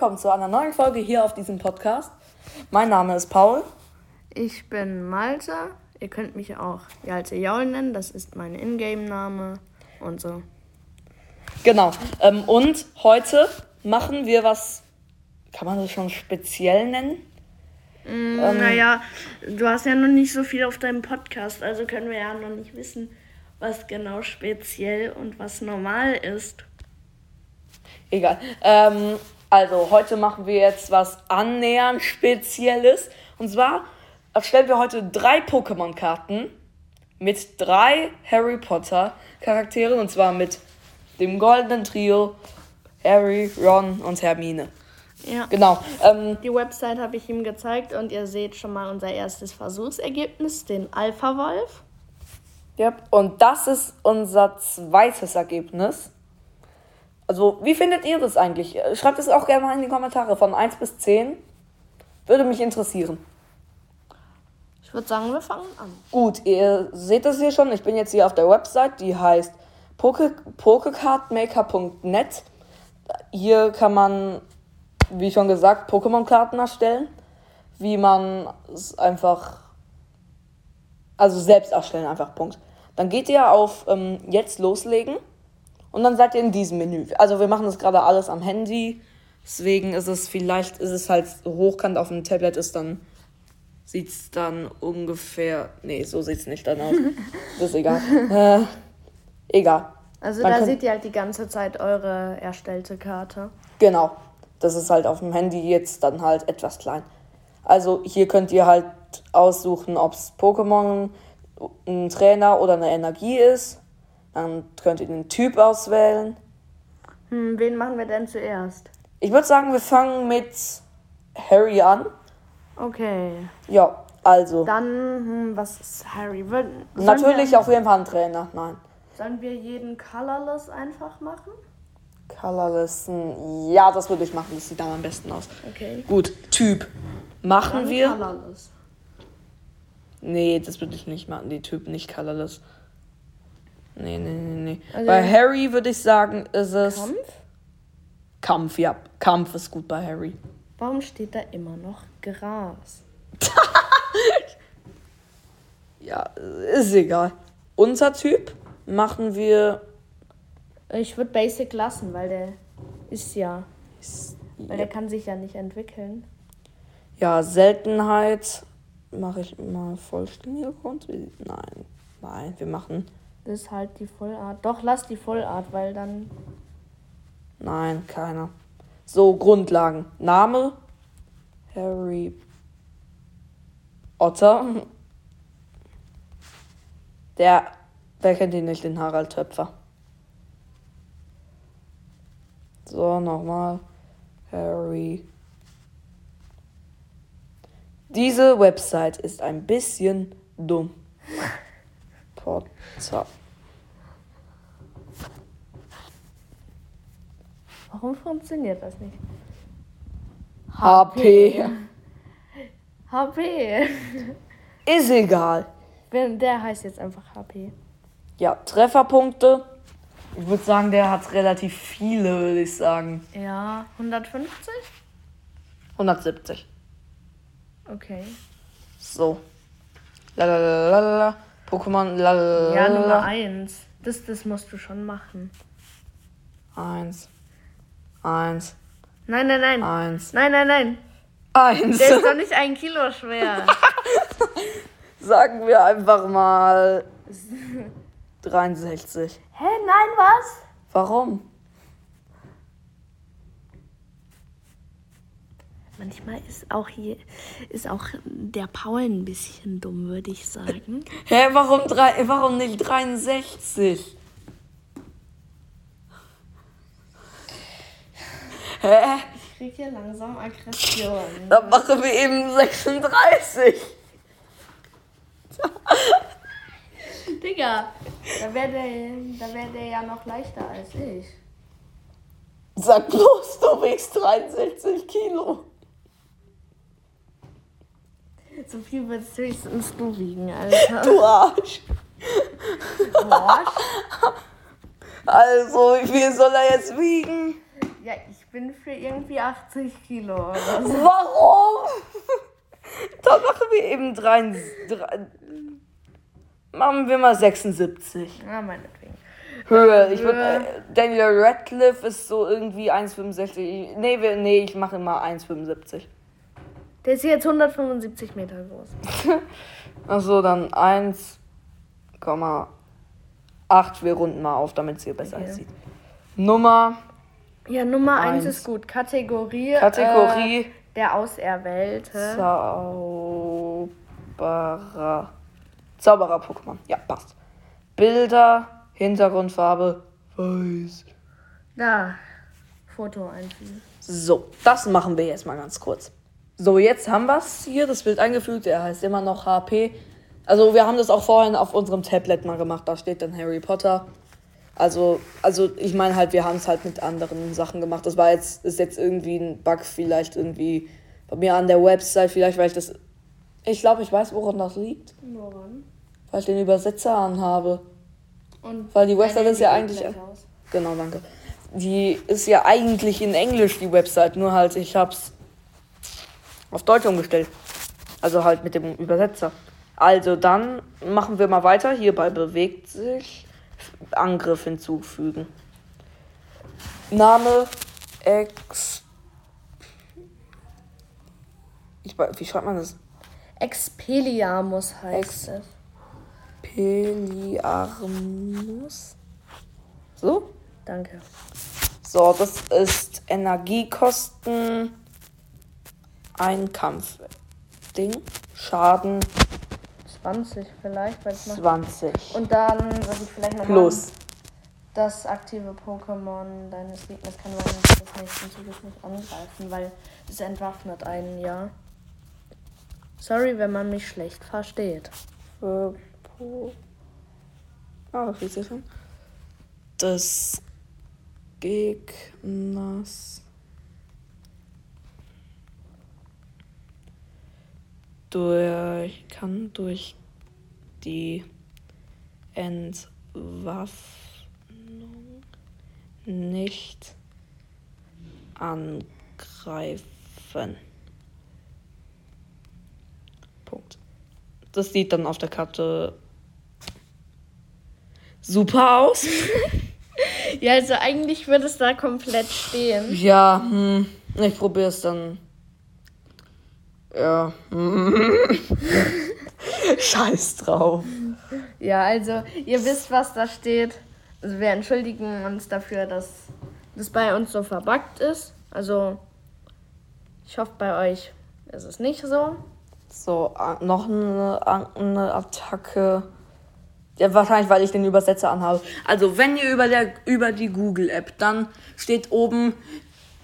willkommen zu einer neuen Folge hier auf diesem Podcast. Mein Name ist Paul. Ich bin Malte. Ihr könnt mich auch Jalte Jaul nennen, das ist mein Ingame-Name und so. Genau. Ähm, und heute machen wir was, kann man das schon speziell nennen? Mm, ähm, naja, du hast ja noch nicht so viel auf deinem Podcast, also können wir ja noch nicht wissen, was genau speziell und was normal ist. Egal. Ähm, also heute machen wir jetzt was annähernd Spezielles. Und zwar erstellen wir heute drei Pokémon-Karten mit drei Harry Potter Charakteren. Und zwar mit dem goldenen Trio Harry, Ron und Hermine. Ja. Genau. Ähm, Die Website habe ich ihm gezeigt und ihr seht schon mal unser erstes Versuchsergebnis, den Alpha-Wolf. Ja, und das ist unser zweites Ergebnis. Also, wie findet ihr das eigentlich? Schreibt es auch gerne mal in die Kommentare von 1 bis 10. Würde mich interessieren. Ich würde sagen, wir fangen an. Gut, ihr seht das hier schon. Ich bin jetzt hier auf der Website, die heißt pokecardmaker.net. Hier kann man, wie schon gesagt, Pokémon-Karten erstellen. Wie man es einfach, also selbst erstellen, einfach Punkt. Dann geht ihr auf ähm, Jetzt loslegen und dann seid ihr in diesem Menü. Also wir machen das gerade alles am Handy. Deswegen ist es vielleicht, ist es halt hochkant auf dem Tablet, ist dann sieht es dann ungefähr. Nee, so sieht es nicht dann aus. ist egal. Äh, egal. Also Man da seht ihr halt die ganze Zeit eure erstellte Karte. Genau. Das ist halt auf dem Handy jetzt dann halt etwas klein. Also hier könnt ihr halt aussuchen, ob es Pokémon, ein Trainer oder eine Energie ist. Dann könnt ihr den Typ auswählen. Hm, wen machen wir denn zuerst? Ich würde sagen, wir fangen mit Harry an. Okay. Ja, also. Dann, hm, was ist Harry? Sollen Natürlich auf jeden Fall ein Trainer, nein. Sollen wir jeden Colorless einfach machen? Colorless, hm, ja, das würde ich machen. Das sieht dann am besten aus. Okay. Gut, Typ. Machen dann wir. Colorless. Nee, das würde ich nicht machen. Die Typ nicht colorless. Nee, nee, nee, nee. Also bei Harry würde ich sagen, ist es. Kampf? Kampf, ja. Kampf ist gut bei Harry. Warum steht da immer noch Gras? ja, ist egal. Unser Typ machen wir. Ich würde Basic lassen, weil der ist ja. Ist, weil ja. der kann sich ja nicht entwickeln. Ja, Seltenheit mache ich mal vollständige Grund. Nein, nein, wir machen. Das ist halt die Vollart. Doch, lass die Vollart, weil dann. Nein, keiner. So, Grundlagen. Name: Harry Otter. Der, wer kennt ihn nicht, den Harald Töpfer. So, nochmal. Harry. Diese Website ist ein bisschen dumm. Potter. Warum funktioniert das nicht? HP. HP. Ist egal. Der heißt jetzt einfach HP. Ja, Trefferpunkte. Ich würde sagen, der hat relativ viele, würde ich sagen. Ja, 150? 170. Okay. So. Lalalala. Pokémon. Lalalala. Ja, Nummer 1. Das, das musst du schon machen. 1. Eins. Nein, nein, nein. Eins. Nein, nein, nein. Eins. Der ist doch nicht ein Kilo schwer. Sagen wir einfach mal 63. Hä, nein, was? Warum? Manchmal ist auch hier ist auch der Paul ein bisschen dumm, würde ich sagen. Hä, warum drei, warum nicht 63? Hä? Ich krieg hier langsam Aggression. Dann machen wir eben 36. Digga, da wäre der, wär der ja noch leichter als ich. Sag bloß, du wiegst 63 Kilo. So viel würdest höchstens du wiegen, Alter. Du Arsch. Arsch? Also, wie viel soll er jetzt wiegen? Ja, ich bin für irgendwie 80 Kilo. Oder so. Warum? Dann machen wir eben drei, drei, Machen wir mal 76. Ja, meinetwegen. Höhe. Ich würd, äh, Daniel Radcliffe ist so irgendwie 1,65. Nee, wir, nee, ich mache immer 1,75. Der ist jetzt 175 Meter groß. Achso, dann 1,8. Wir runden mal auf, damit es hier besser okay. aussieht. Nummer. Ja, Nummer 1 ist gut. Kategorie. Kategorie. Äh, der Auserwählte. Zauberer. Zauberer-Pokémon. Ja, passt. Bilder, Hintergrundfarbe, weiß. Da, Foto einfügen. So, das machen wir jetzt mal ganz kurz. So, jetzt haben wir es hier, das Bild eingefügt. Er heißt immer noch HP. Also, wir haben das auch vorhin auf unserem Tablet mal gemacht. Da steht dann Harry Potter. Also, also ich meine halt, wir haben es halt mit anderen Sachen gemacht. Das war jetzt, ist jetzt irgendwie ein Bug, vielleicht irgendwie bei mir an der Website, vielleicht, weil ich das. Ich glaube, ich weiß, woran das liegt. Woran? Weil ich den Übersetzer anhabe. Und weil die Website ist ja eigentlich. Genau, danke. Die ist ja eigentlich in Englisch, die Website, nur halt, ich hab's auf Deutsch umgestellt. Also halt mit dem Übersetzer. Also dann machen wir mal weiter. Hierbei bewegt sich Angriff hinzufügen. Name Ex. Ich, wie schreibt man das? Expelliarmus heißt es. Expelliarmus. So? Danke. So, das ist Energiekosten. Ein Kampfding. Schaden 20 vielleicht. Weil 20. Und dann würde ich vielleicht noch Plus. das aktive Pokémon deines Gegners kann man des nächsten Zuges nicht angreifen, weil es entwaffnet einen, ja. Sorry, wenn man mich schlecht versteht. Äh, po ah, das ist ja schon. Des Gegners durch, kann durch die Entwaffnung nicht angreifen. Punkt. Das sieht dann auf der Karte super aus. ja, also eigentlich würde es da komplett stehen. Ja, hm, ich probiere es dann. Ja. Scheiß drauf. Ja, also ihr wisst, was da steht. Also wir entschuldigen uns dafür, dass das bei uns so verbuggt ist. Also ich hoffe, bei euch ist es nicht so. So, noch eine, eine Attacke. Ja, wahrscheinlich, weil ich den Übersetzer anhabe. Also, wenn ihr über, der, über die Google-App, dann steht oben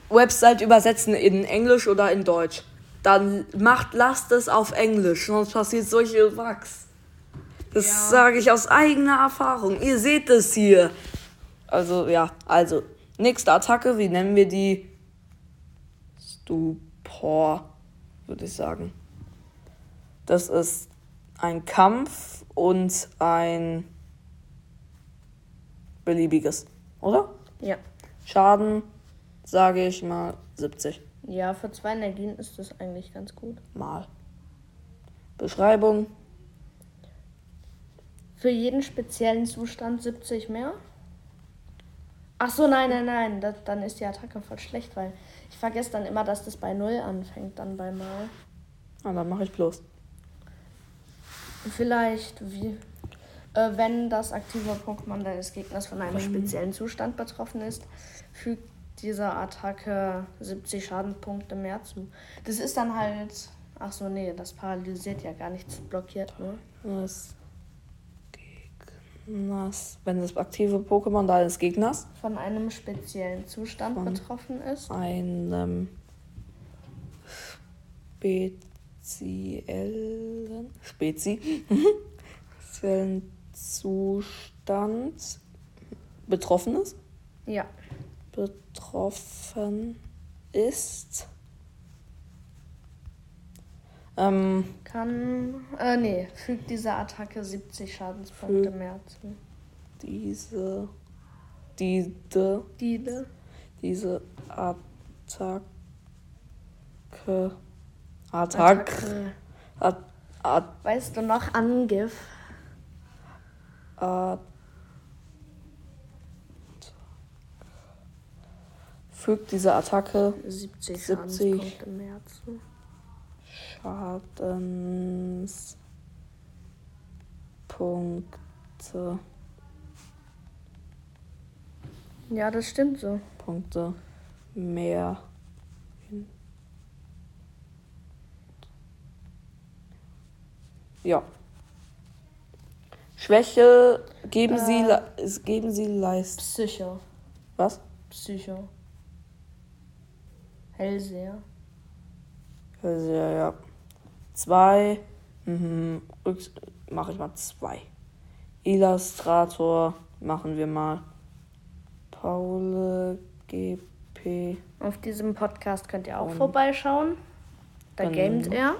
Website übersetzen in Englisch oder in Deutsch dann macht, lasst es auf Englisch, sonst passiert solche Wachs. Das ja. sage ich aus eigener Erfahrung. Ihr seht es hier. Also, ja, also, nächste Attacke, wie nennen wir die? Stupor, würde ich sagen. Das ist ein Kampf und ein beliebiges, oder? Ja. Schaden, sage ich mal, 70. Ja, für zwei Energien ist das eigentlich ganz gut. Mal. Beschreibung. Für jeden speziellen Zustand 70 mehr. Ach so, nein, nein, nein. Das, dann ist die Attacke voll schlecht, weil ich vergesse dann immer, dass das bei 0 anfängt, dann bei Mal. Ah, dann mache ich bloß. Vielleicht, wie, äh, wenn das aktive Pokémon deines Gegners von einem speziellen Zustand betroffen ist, fügt dieser Attacke 70 Schadenpunkte mehr zu. Das ist dann halt. Ach so, nee, das paralysiert ja gar nichts, blockiert nur. Das Gegners. Wenn das aktive Pokémon deines Gegners von einem speziellen Zustand betroffen ist. Einem speziellen Spezi speziellen Zustand betroffen ist. Ja betroffen ist. Ähm, Kann. Äh, nee, fügt diese Attacke 70 Schadenspunkte mehr zu. Diese. Diese. Diese. Diese Attacke. Attack. Attacke. At, at, Weißt du noch Angriff? at, fügt diese Attacke 70 70. Schadenspunkte mehr zu. Schadenspunkte Ja, das stimmt so. Punkte mehr. Ja. Schwäche geben sie Äh. es- geben sie Leist. Psycho. Was? Psycho. Hellseher. Also, ja. Zwei. Mhm. Mache ich mal zwei. Illustrator machen wir mal. Paul GP. Auf diesem Podcast könnt ihr auch Und- vorbeischauen. Da gamet er.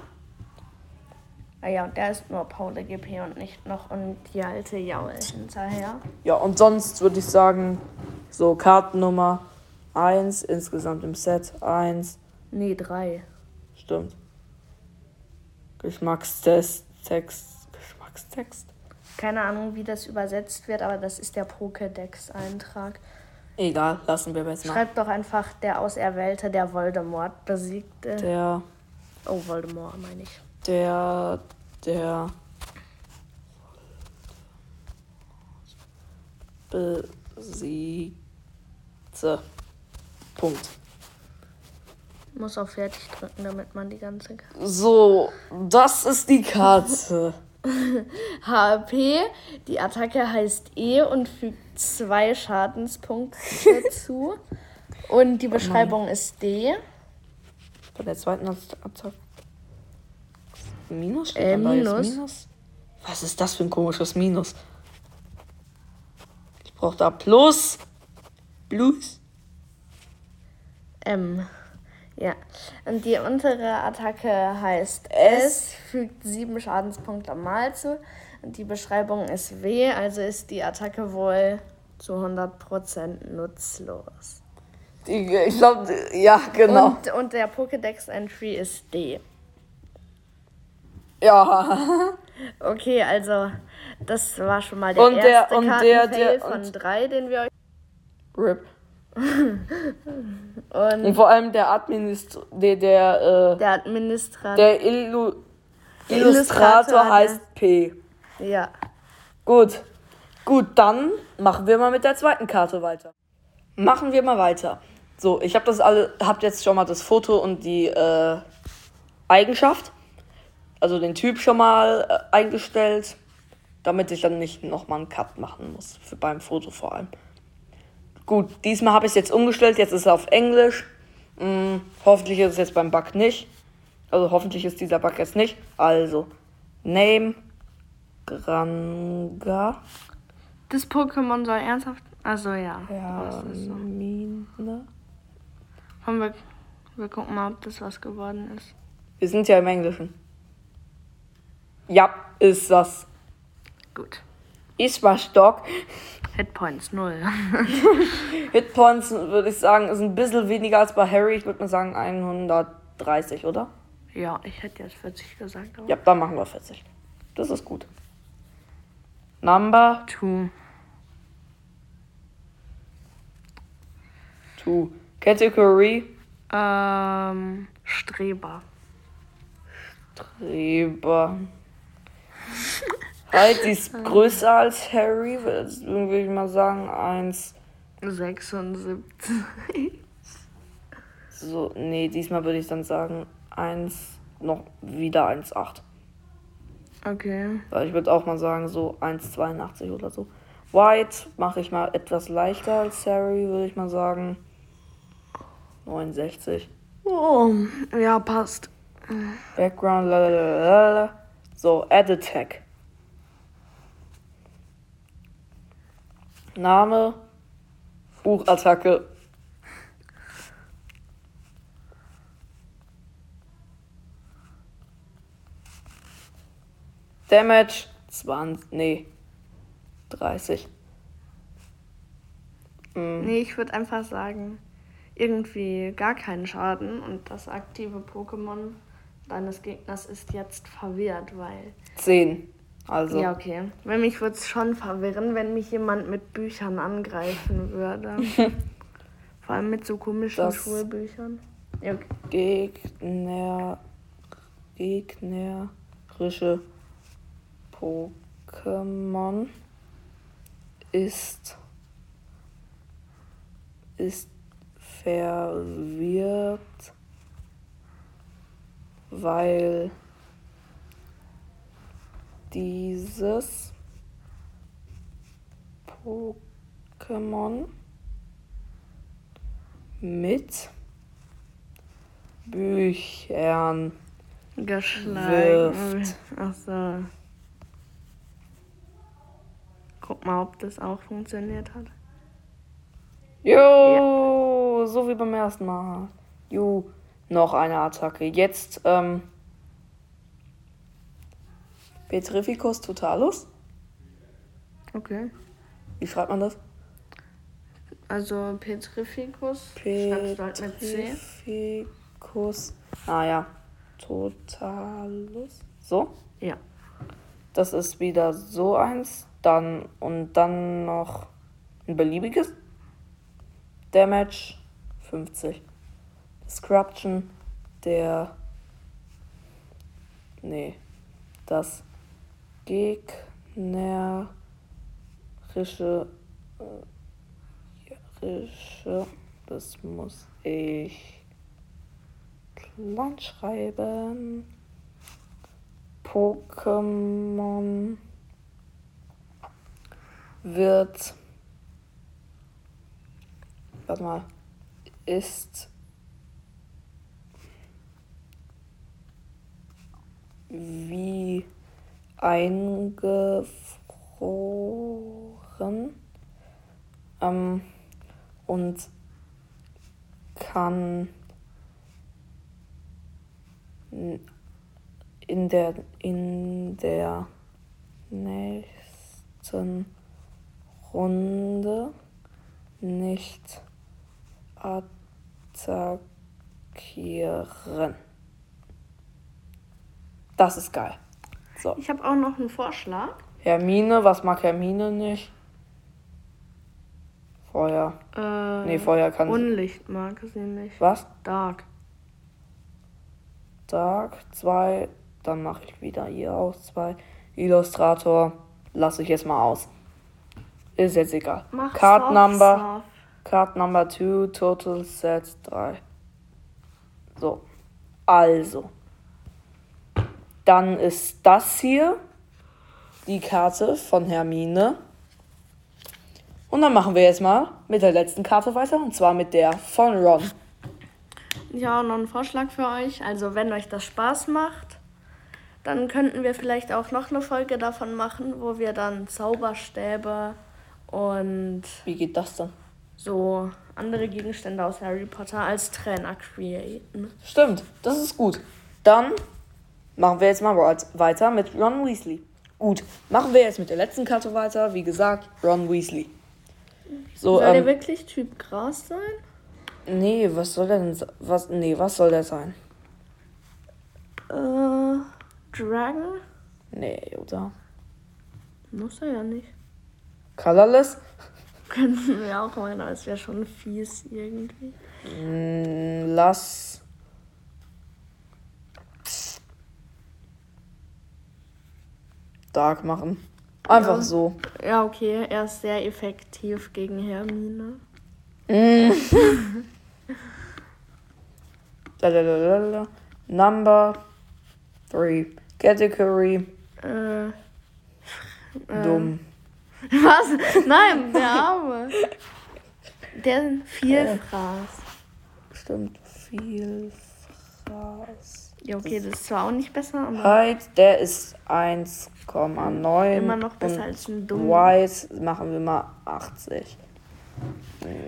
Ah ja, und der ist nur Paul GP und nicht noch und die alte Jaul hinterher. Ja, und sonst würde ich sagen, so Kartennummer 1, insgesamt im Set 1. Nee, drei. Stimmt. Geschmackstest, Text, Geschmackstext. Keine Ahnung, wie das übersetzt wird, aber das ist der Pokédex-Eintrag. Egal, lassen wir jetzt mal. Schreibt doch einfach der Auserwählte, der Voldemort besiegte. Der, Oh, Voldemort meine ich. der, der besiegte. Punkt. Muss auf fertig drücken, damit man die ganze. So, das ist die Karte. HP, die Attacke heißt E und fügt zwei Schadenspunkte zu. Und die Beschreibung ist D. Bei der zweiten Attacke. Minus steht Äh, dabei. Minus. Minus. Was ist das für ein komisches Minus? Ich brauche da Plus. Plus. M. Ja. Und die untere Attacke heißt S, fügt sieben Schadenspunkte mal zu. Und die Beschreibung ist W, also ist die Attacke wohl zu 100% nutzlos. Ich glaube, ja, genau. Und, und der Pokédex-Entry ist D. ja. Okay, also das war schon mal der Und der- erste und der- der- von und- drei, den wir euch... RIP. Und Und vor allem der Administrator, der, der, äh, der Administrator... der Illu Der Illustrator Illustrator, der- heißt P. Ja. Gut. Gut, dann machen wir mal mit der zweiten Karte weiter. Machen wir mal weiter. So, ich habe das alle, habt jetzt schon mal das Foto und die äh, Eigenschaft, also den Typ schon mal äh, eingestellt, damit ich dann nicht nochmal einen Cut machen muss, für, beim Foto vor allem. Gut, diesmal habe ich es jetzt umgestellt, jetzt ist er auf Englisch. Hm, hoffentlich ist es jetzt beim Bug nicht. Also hoffentlich ist dieser Bug jetzt nicht. Also, Name, Granga. Das Pokémon soll ernsthaft... Also ja. Ja, so. Komm, wir, wir gucken mal, ob das was geworden ist. Wir sind ja im Englischen. Ja, ist das. Gut. Ist was Stock. Hitpoints 0. Hitpoints würde ich sagen, ist ein bisschen weniger als bei Harry. Ich würde mal sagen 130, oder? ja, ich hätte jetzt 40 gesagt. Ja, dann machen wir 40. Das ist gut. Number Two. 2. Category Ähm, Streber. Streber. Halt, die ist größer als Harry, würde würd ich mal sagen. 1. 76. So, nee, diesmal würde ich dann sagen 1, noch wieder 1,8. Okay. Weil ich würde auch mal sagen, so 1,82 oder so. White mache ich mal etwas leichter als Harry, würde ich mal sagen. 69. Oh, ja, passt. Background, lalalala. So, Add Attack. Name, Buchattacke. Damage 20, nee, 30. Mm, Nee, ich würde einfach sagen, irgendwie gar keinen Schaden und das aktive Pokémon deines Gegners ist jetzt verwirrt, weil. 10. Also. Ja, okay. Wenn mich würde es schon verwirren, wenn mich jemand mit Büchern angreifen würde. Vor allem mit so komischen Das- Schulbüchern. Ja, okay. Gegner. Gegnerische Pokémon ist. ist verwirrt, weil dieses Pokémon mit Büchern Geschlagen. Wirft. Ach so. Guck mal, ob das auch funktioniert hat. Jo, so wie beim ersten Mal. Jo, noch eine Attacke. Jetzt, ähm. Petrificus Totalus. Okay. Wie schreibt man das? Also Petrificus. Halt. Petrificus. Ah ja. Totalus. So. Ja. Das ist wieder so eins. Dann und dann noch ein beliebiges. Damage 50. Disruption der. Nee. Das gegnerische. äh, Das muss ich klein schreiben. Pokémon wird. Warte mal. Ist. Wie eingefroren. Ähm, und kann in der in der nächsten Runde nicht attackieren. Das ist geil. So, Ich habe auch noch einen Vorschlag. Hermine, was mag Hermine nicht? Feuer. Äh, Nee, Feuer kann sie. Unlicht mag sie nicht. Was? Dark. Dark 2. Dann mache ich wieder hier aus 2. Illustrator lasse ich jetzt mal aus. Ist jetzt egal. Mach Card Soft Number. Soft. Card Number 2, Total Set 3. So. Also. Dann ist das hier die Karte von Hermine. Und dann machen wir jetzt mal mit der letzten Karte weiter. Und zwar mit der von Ron. Ich habe auch noch einen Vorschlag für euch. Also, wenn euch das Spaß macht, dann könnten wir vielleicht auch noch eine Folge davon machen, wo wir dann Zauberstäbe und Wie geht das dann? so andere Gegenstände aus Harry Potter als Trainer createn. Stimmt, das ist gut. Dann machen wir jetzt mal weit- weiter mit Ron Weasley. Gut, machen wir jetzt mit der letzten Karte weiter. Wie gesagt, Ron Weasley. So, Soll der ähm, wirklich Typ Gras sein? nee, was soll der denn was nee, was soll der sein? Äh, Dragon? Nee, oder? Muss er ja nicht. Colorless? Könnten wir auch meinen, aber es wäre schon fies irgendwie. Mm, Lass Dark machen. Einfach Ja. so. Ja, okay, er ist sehr effektiv gegen Hermine. Mm. Lalalala. Number three. Category Äh, dumm. was? Nein, der Arme. Der Vielfraß. Stimmt, viel Fraß. Ja, okay, das ist zwar auch nicht besser, aber Height, der ist 1,9. immer noch besser als ein dumm. White machen wir mal 80.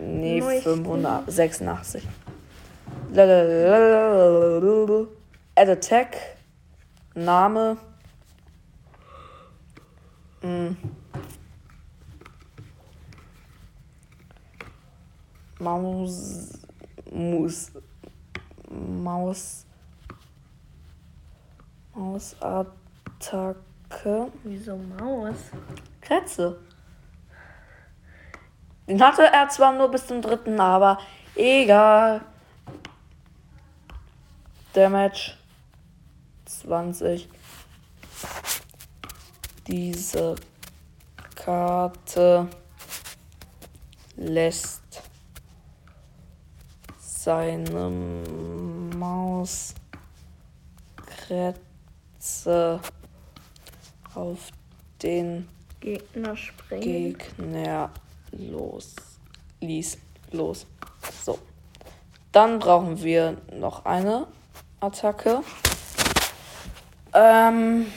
Nee, Leuchten. 586. Lalalala. Add Attack. Name. Mm. Maus. Mus. Maus. Mausattacke. Wieso Maus? Kretze. Den hatte er zwar nur bis zum dritten, aber egal. Damage 20. Diese Karte lässt seine Mauskrätze auf den Gegner springen. Gegner los. Ließ los. So. Dann brauchen wir noch eine Attacke. Ähm,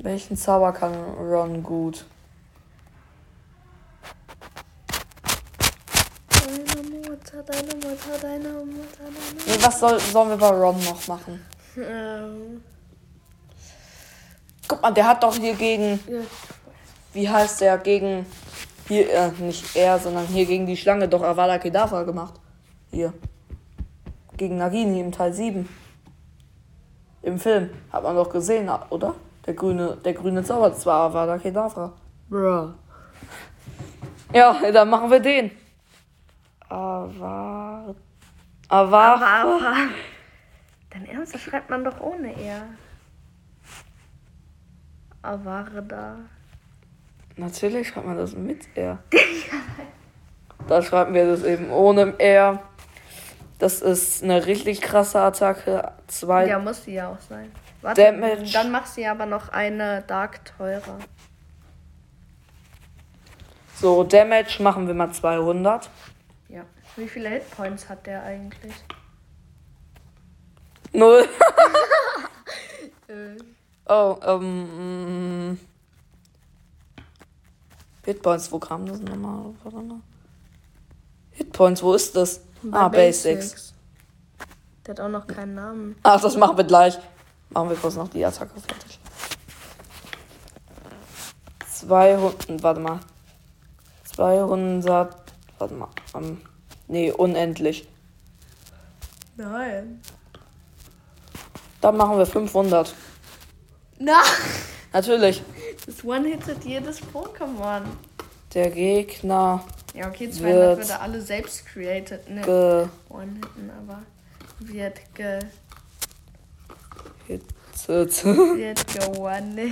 welchen Zauber kann Ron gut? Deine Mutter, deine Mutter, deine Mutter, deine Nee, was soll, sollen wir bei Ron noch machen? Ähm, Guck mal, der hat doch hier gegen, ja. wie heißt der, gegen, hier, äh, nicht er, sondern hier gegen die Schlange doch Avada Kedavra gemacht. Hier. Gegen Nagini im Teil 7. Im Film. Hat man doch gesehen, oder? Der grüne, der grüne Zauber, das war Avada Kedavra. Bruh. Ja, dann machen wir den. Aber, aber. Dein Ernst, das schreibt man doch ohne R. Avarda. Natürlich schreibt man das mit R. da schreiben wir das eben ohne R. Das ist eine richtig krasse Attacke. Zwei. Ja, muss sie ja auch sein. Warte, Damage. dann mach sie aber noch eine Dark teurer. So, Damage machen wir mal 200. Ja. Wie viele Hitpoints hat der eigentlich? Null. Oh, ähm. mm. Hitpoints, wo kam das nochmal? Warte mal. Hitpoints, wo ist das? ah, Basics. Der hat auch noch keinen Namen. Ach, das machen wir gleich. Machen wir kurz noch die Attacke fertig. 200, warte mal. 200, warte mal. Ähm, nee, unendlich. Nein. Dann machen wir 500. Na! Natürlich. Das One-Hittet jedes Pokémon. Der Gegner Ja, okay, 200 Wird würde alle selbst created, ne? One-Hitten, aber wird ge... hittet. wird ge one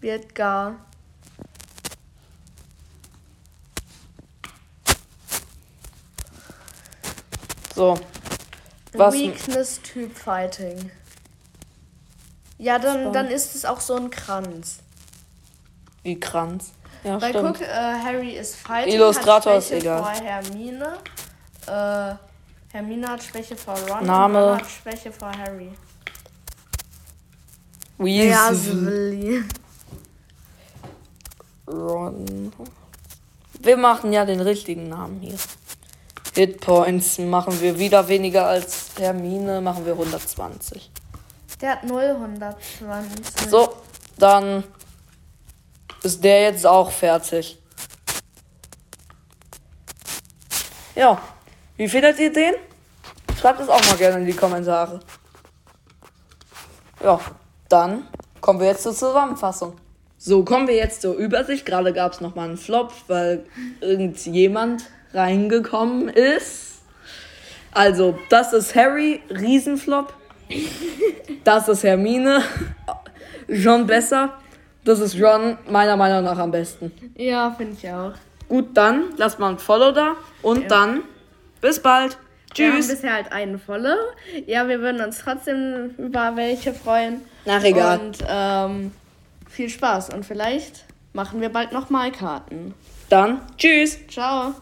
Wird gar... So. Was? Weakness Typ Fighting. Ja, dann, dann ist es auch so ein Kranz. Wie Kranz. Ja, Weil stimmt. guck, äh, Harry ist Fighting. Illustrator ist egal. vor Hermine. Äh, Hermine hat Schwäche vor Ron. Name. Und Ron hat Schwäche vor Harry. Weasley. Ron. Wir machen ja den richtigen Namen hier. Hitpoints machen wir wieder weniger als Hermine, machen wir 120. Der hat 0, 120. So, dann ist der jetzt auch fertig. Ja, wie findet ihr den? Schreibt es auch mal gerne in die Kommentare. Ja, dann kommen wir jetzt zur Zusammenfassung. So, kommen wir jetzt zur Übersicht. Gerade gab es nochmal einen Flop, weil irgendjemand reingekommen ist. Also, das ist Harry, Riesenflop. Das ist Hermine, John besser. Das ist Ron, meiner Meinung nach am besten. Ja, finde ich auch. Gut, dann lasst mal ein Follow da und dann bis bald. Wir haben Tschüss. bisher halt einen Follow. Ja, wir würden uns trotzdem über welche freuen. Nach egal. Und ähm, viel Spaß. Und vielleicht machen wir bald nochmal Karten. Dann tschüss. Ciao.